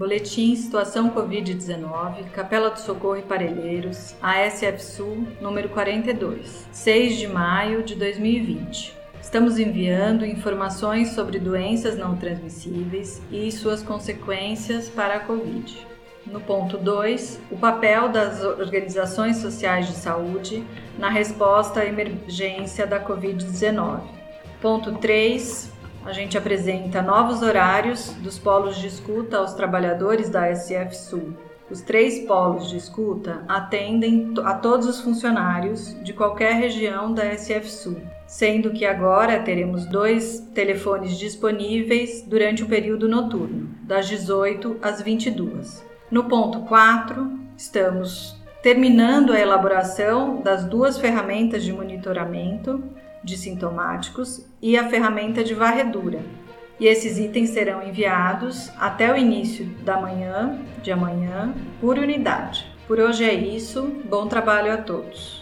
Boletim Situação Covid-19, Capela do Socorro e Parelheiros, ASF Sul, número 42, 6 de maio de 2020. Estamos enviando informações sobre doenças não transmissíveis e suas consequências para a Covid. No ponto 2, o papel das organizações sociais de saúde na resposta à emergência da Covid-19. Ponto 3, a gente apresenta novos horários dos polos de escuta aos trabalhadores da SF Sul. Os três polos de escuta atendem a todos os funcionários de qualquer região da SF Sul, sendo que agora teremos dois telefones disponíveis durante o período noturno, das 18 às 22. No ponto 4, estamos terminando a elaboração das duas ferramentas de monitoramento de sintomáticos e a ferramenta de varredura. E esses itens serão enviados até o início da manhã de amanhã por unidade. Por hoje é isso. Bom trabalho a todos.